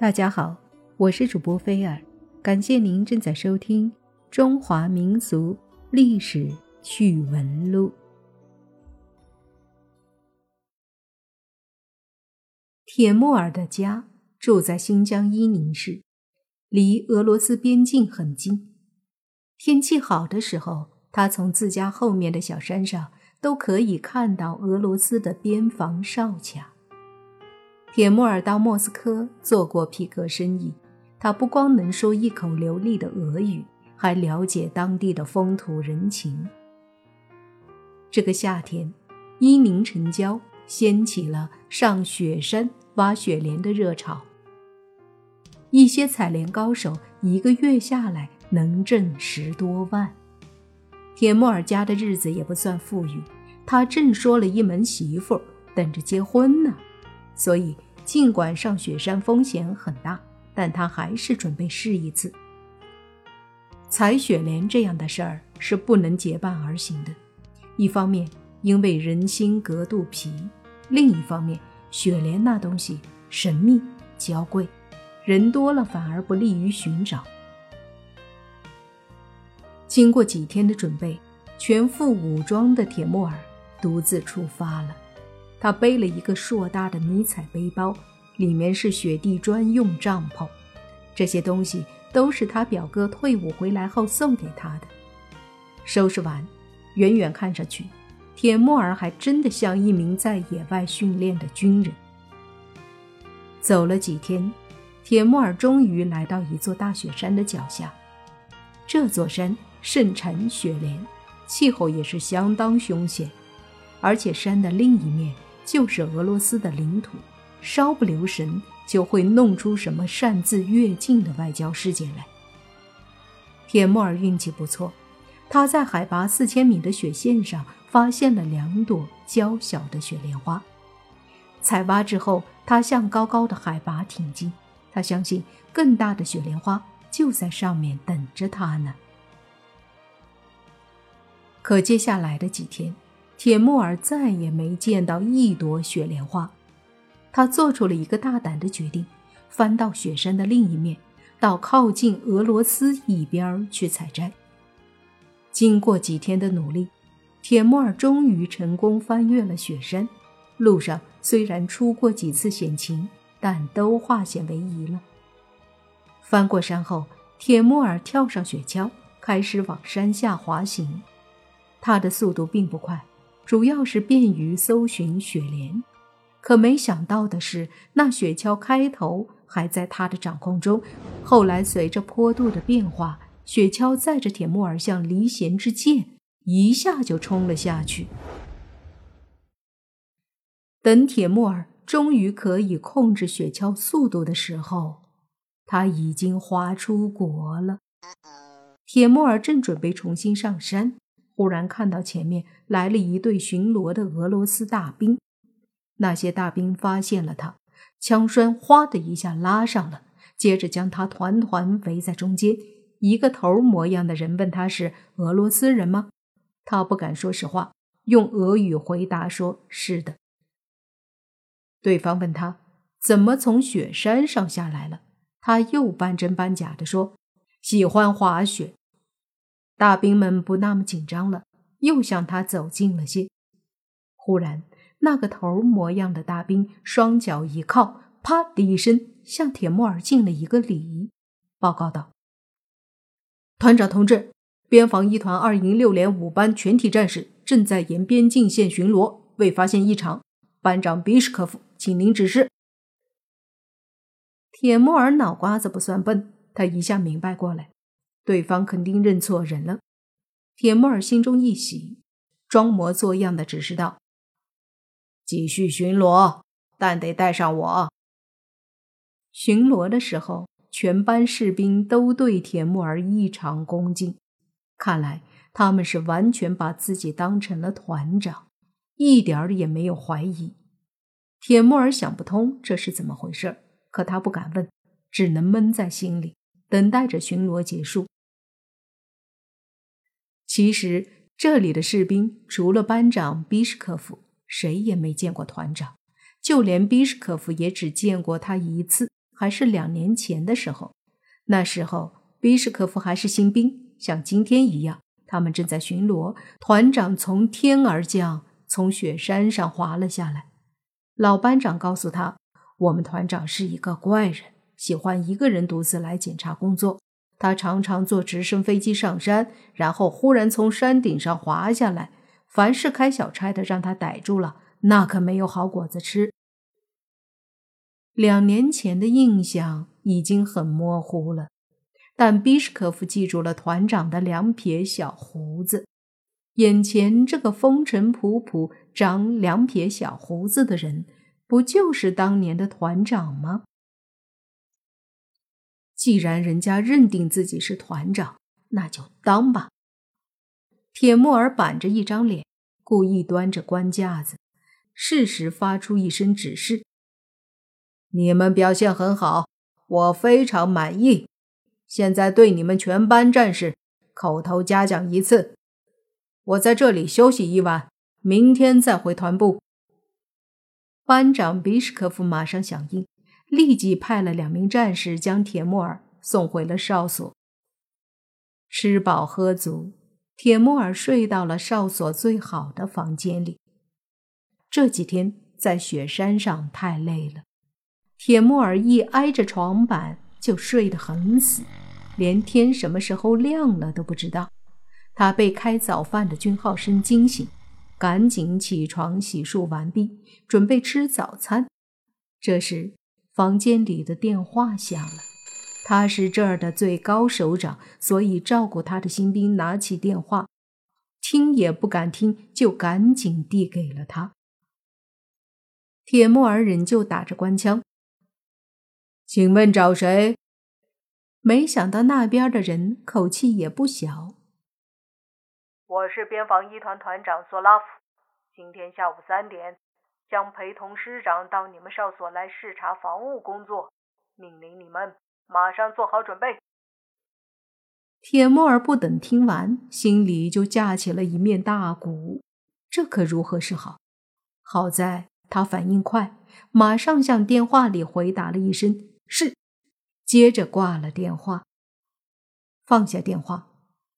大家好，我是主播菲尔，感谢您正在收听《中华民俗历史趣闻录》。铁木尔的家住在新疆伊宁市，离俄罗斯边境很近。天气好的时候，他从自家后面的小山上都可以看到俄罗斯的边防哨卡。铁木尔到莫斯科做过皮革生意，他不光能说一口流利的俄语，还了解当地的风土人情。这个夏天，伊宁城郊掀起了上雪山挖雪莲的热潮。一些采莲高手一个月下来能挣十多万。铁木尔家的日子也不算富裕，他正说了一门媳妇，等着结婚呢。所以，尽管上雪山风险很大，但他还是准备试一次。采雪莲这样的事儿是不能结伴而行的。一方面，因为人心隔肚皮；另一方面，雪莲那东西神秘娇贵，人多了反而不利于寻找。经过几天的准备，全副武装的铁木儿独自出发了。他背了一个硕大的迷彩背包，里面是雪地专用帐篷。这些东西都是他表哥退伍回来后送给他的。收拾完，远远看上去，铁木儿还真的像一名在野外训练的军人。走了几天，铁木儿终于来到一座大雪山的脚下。这座山盛产雪莲，气候也是相当凶险，而且山的另一面。就是俄罗斯的领土，稍不留神就会弄出什么擅自越境的外交事件来。铁木尔运气不错，他在海拔四千米的雪线上发现了两朵娇小的雪莲花。采挖之后，他向高高的海拔挺进，他相信更大的雪莲花就在上面等着他呢。可接下来的几天。铁木儿再也没见到一朵雪莲花，他做出了一个大胆的决定，翻到雪山的另一面，到靠近俄罗斯一边去采摘。经过几天的努力，铁木儿终于成功翻越了雪山。路上虽然出过几次险情，但都化险为夷了。翻过山后，铁木儿跳上雪橇，开始往山下滑行。他的速度并不快。主要是便于搜寻雪莲，可没想到的是，那雪橇开头还在他的掌控中，后来随着坡度的变化，雪橇载着铁木儿像离弦之箭，一下就冲了下去。等铁木儿终于可以控制雪橇速度的时候，他已经滑出国了。铁木儿正准备重新上山。忽然看到前面来了一队巡逻的俄罗斯大兵，那些大兵发现了他，枪栓哗的一下拉上了，接着将他团团围在中间。一个头模样的人问他是俄罗斯人吗？他不敢说实话，用俄语回答说是的。对方问他怎么从雪山上下来了，他又半真半假的说喜欢滑雪。大兵们不那么紧张了，又向他走近了些。忽然，那个头模样的大兵双脚一靠，啪的一声向铁木尔敬了一个礼，报告道：“团长同志，边防一团二营六连五班全体战士正在沿边境线巡逻，未发现异常。班长比什科夫，请您指示。”铁木尔脑瓜子不算笨，他一下明白过来。对方肯定认错人了，铁木儿心中一喜，装模作样的指示道：“继续巡逻，但得带上我。”巡逻的时候，全班士兵都对铁木儿异常恭敬，看来他们是完全把自己当成了团长，一点儿也没有怀疑。铁木儿想不通这是怎么回事，可他不敢问，只能闷在心里，等待着巡逻结束。其实这里的士兵除了班长比什科夫，谁也没见过团长，就连比什科夫也只见过他一次，还是两年前的时候。那时候，比什科夫还是新兵，像今天一样，他们正在巡逻。团长从天而降，从雪山上滑了下来。老班长告诉他：“我们团长是一个怪人，喜欢一个人独自来检查工作。他常常坐直升飞机上山，然后忽然从山顶上滑下来。凡是开小差的，让他逮住了，那可没有好果子吃。”两年前的印象已经很模糊了，但比什科夫记住了团长的两撇小胡子。眼前这个风尘仆仆、长两撇小胡子的人，不就是当年的团长吗？既然人家认定自己是团长，那就当吧。铁木儿板着一张脸，故意端着官架子，适时发出一声指示。你们表现很好，我非常满意。现在对你们全班战士口头嘉奖一次。我在这里休息一晚，明天再回团部。班长比什科夫马上响应，立即派了两名战士将铁木尔送回了哨所。吃饱喝足，铁木尔睡到了哨所最好的房间里。这几天在雪山上太累了。铁木儿一挨着床板就睡得很死，连天什么时候亮了都不知道。他被开早饭的军号声惊醒，赶紧起床洗漱完毕，准备吃早餐。这时，房间里的电话响了。他是这儿的最高首长，所以照顾他的新兵拿起电话，听也不敢听，就赶紧递给了他。铁木儿仍旧打着官腔。请问找谁？没想到那边的人口气也不小。我是边防一团团长索拉夫，今天下午三点将陪同师长到你们哨所来视察防务工作，命令你们马上做好准备。铁木儿不等听完，心里就架起了一面大鼓，这可如何是好？好在他反应快，马上向电话里回答了一声。是，接着挂了电话。放下电话，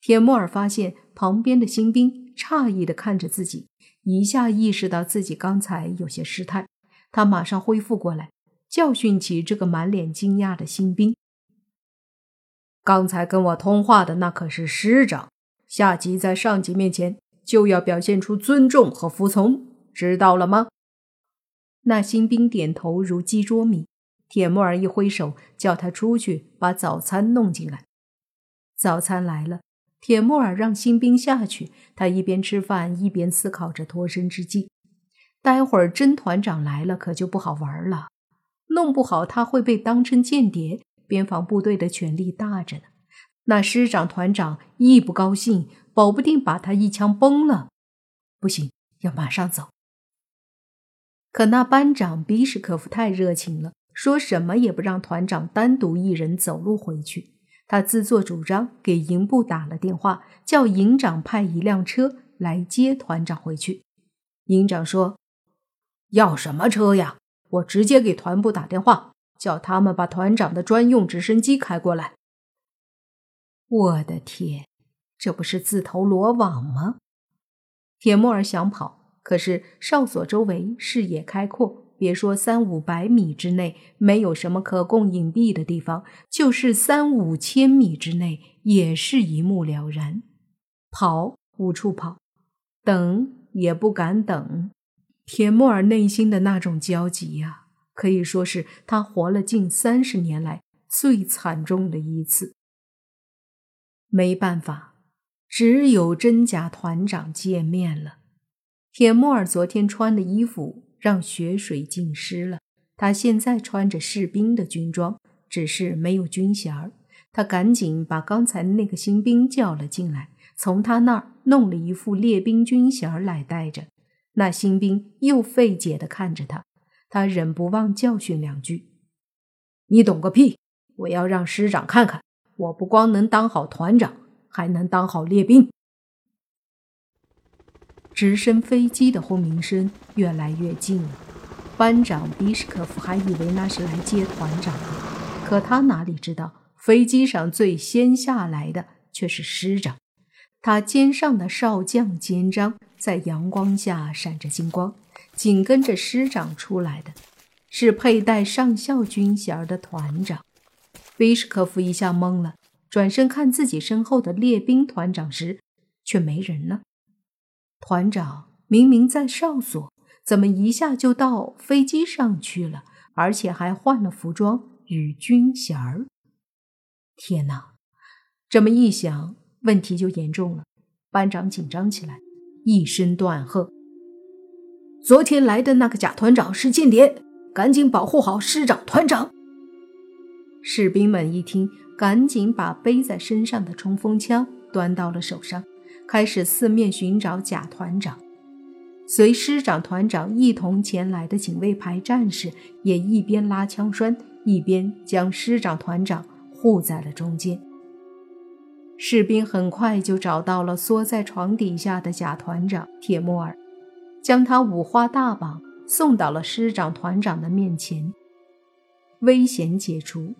铁木尔发现旁边的新兵诧异的看着自己，一下意识到自己刚才有些失态。他马上恢复过来，教训起这个满脸惊讶的新兵：“刚才跟我通话的那可是师长，下级在上级面前就要表现出尊重和服从，知道了吗？”那新兵点头如鸡啄米。铁木儿一挥手，叫他出去把早餐弄进来。早餐来了，铁木尔让新兵下去。他一边吃饭，一边思考着脱身之计。待会儿真团长来了，可就不好玩了。弄不好他会被当成间谍。边防部队的权力大着呢，那师长、团长一不高兴，保不定把他一枪崩了。不行，要马上走。可那班长比什科夫太热情了。说什么也不让团长单独一人走路回去，他自作主张给营部打了电话，叫营长派一辆车来接团长回去。营长说：“要什么车呀？我直接给团部打电话，叫他们把团长的专用直升机开过来。”我的天，这不是自投罗网吗？铁木儿想跑，可是哨所周围视野开阔。别说三五百米之内没有什么可供隐蔽的地方，就是三五千米之内也是一目了然。跑无处跑，等也不敢等。铁木尔内心的那种焦急呀，可以说是他活了近三十年来最惨重的一次。没办法，只有真假团长见面了。铁木尔昨天穿的衣服。让血水浸湿了。他现在穿着士兵的军装，只是没有军衔儿。他赶紧把刚才那个新兵叫了进来，从他那儿弄了一副列兵军衔来戴着。那新兵又费解地看着他，他忍不忘教训两句：“你懂个屁！我要让师长看看，我不光能当好团长，还能当好列兵。”直升飞机的轰鸣声越来越近了，班长比什科夫还以为那是来接团长的，可他哪里知道，飞机上最先下来的却是师长。他肩上的少将肩章在阳光下闪着金光，紧跟着师长出来的是佩戴上校军衔的团长。比什科夫一下懵了，转身看自己身后的列兵团长时，却没人了。团长明明在哨所，怎么一下就到飞机上去了？而且还换了服装与军衔儿。天哪！这么一想，问题就严重了。班长紧张起来，一声断喝：“昨天来的那个假团长是间谍，赶紧保护好师长、团长！”士兵们一听，赶紧把背在身上的冲锋枪端到了手上，开始四面寻找假团长。随师长、团长一同前来的警卫排战士也一边拉枪栓，一边将师长、团长护在了中间。士兵很快就找到了缩在床底下的假团长铁木尔，将他五花大绑送到了师长、团长的面前。危险解除。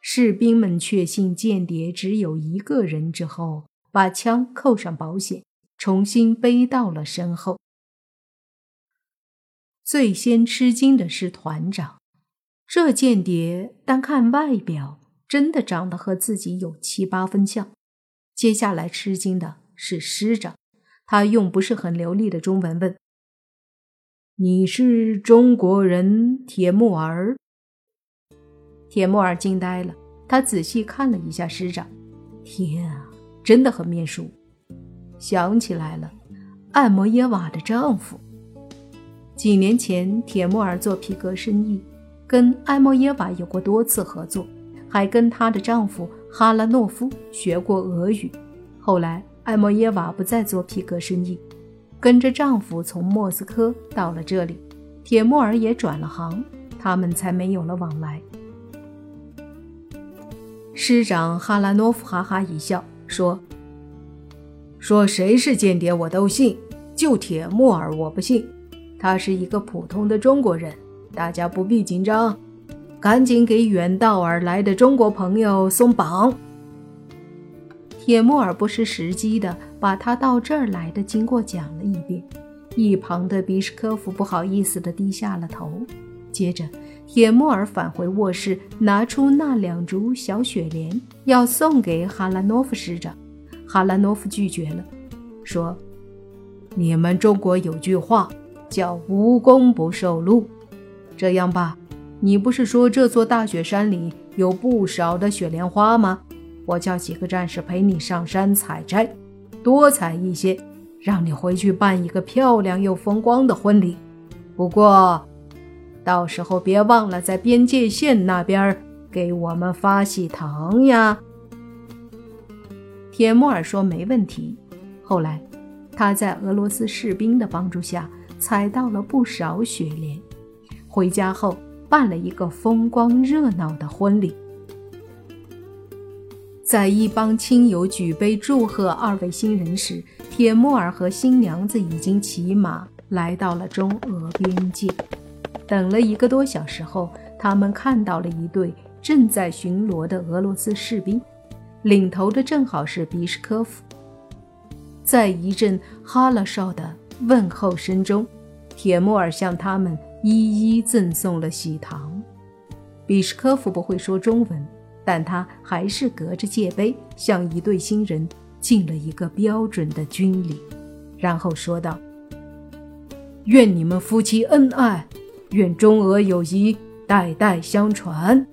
士兵们确信间谍只有一个人之后，把枪扣上保险，重新背到了身后。最先吃惊的是团长，这间谍单看外表真的长得和自己有七八分像。接下来吃惊的是师长，他用不是很流利的中文问：“你是中国人，铁木儿？”铁木儿惊呆了，他仔细看了一下师长，天啊，真的很面熟，想起来了，艾摩耶娃的丈夫。几年前，铁木尔做皮革生意，跟艾摩耶娃有过多次合作，还跟她的丈夫哈拉诺夫学过俄语。后来，艾摩耶娃不再做皮革生意，跟着丈夫从莫斯科到了这里，铁木尔也转了行，他们才没有了往来。师长哈拉诺夫哈哈一笑，说：“说谁是间谍我都信，就铁木耳我不信。他是一个普通的中国人，大家不必紧张，赶紧给远道而来的中国朋友松绑。”铁木耳不失时机的把他到这儿来的经过讲了一遍，一旁的比什科夫不好意思的低下了头，接着。铁木尔返回卧室，拿出那两株小雪莲，要送给哈拉诺夫师长。哈拉诺夫拒绝了，说：“你们中国有句话，叫‘无功不受禄’。这样吧，你不是说这座大雪山里有不少的雪莲花吗？我叫几个战士陪你上山采摘，多采一些，让你回去办一个漂亮又风光的婚礼。不过……”到时候别忘了在边界线那边给我们发喜糖呀。铁木尔说没问题。后来，他在俄罗斯士兵的帮助下采到了不少雪莲，回家后办了一个风光热闹的婚礼。在一帮亲友举杯祝贺二位新人时，铁木尔和新娘子已经骑马来到了中俄边界。等了一个多小时后，他们看到了一队正在巡逻的俄罗斯士兵，领头的正好是比什科夫。在一阵哈拉少的问候声中，铁木尔向他们一一赠送了喜糖。比什科夫不会说中文，但他还是隔着界碑向一对新人敬了一个标准的军礼，然后说道：“愿你们夫妻恩爱。”愿中俄友谊代代相传。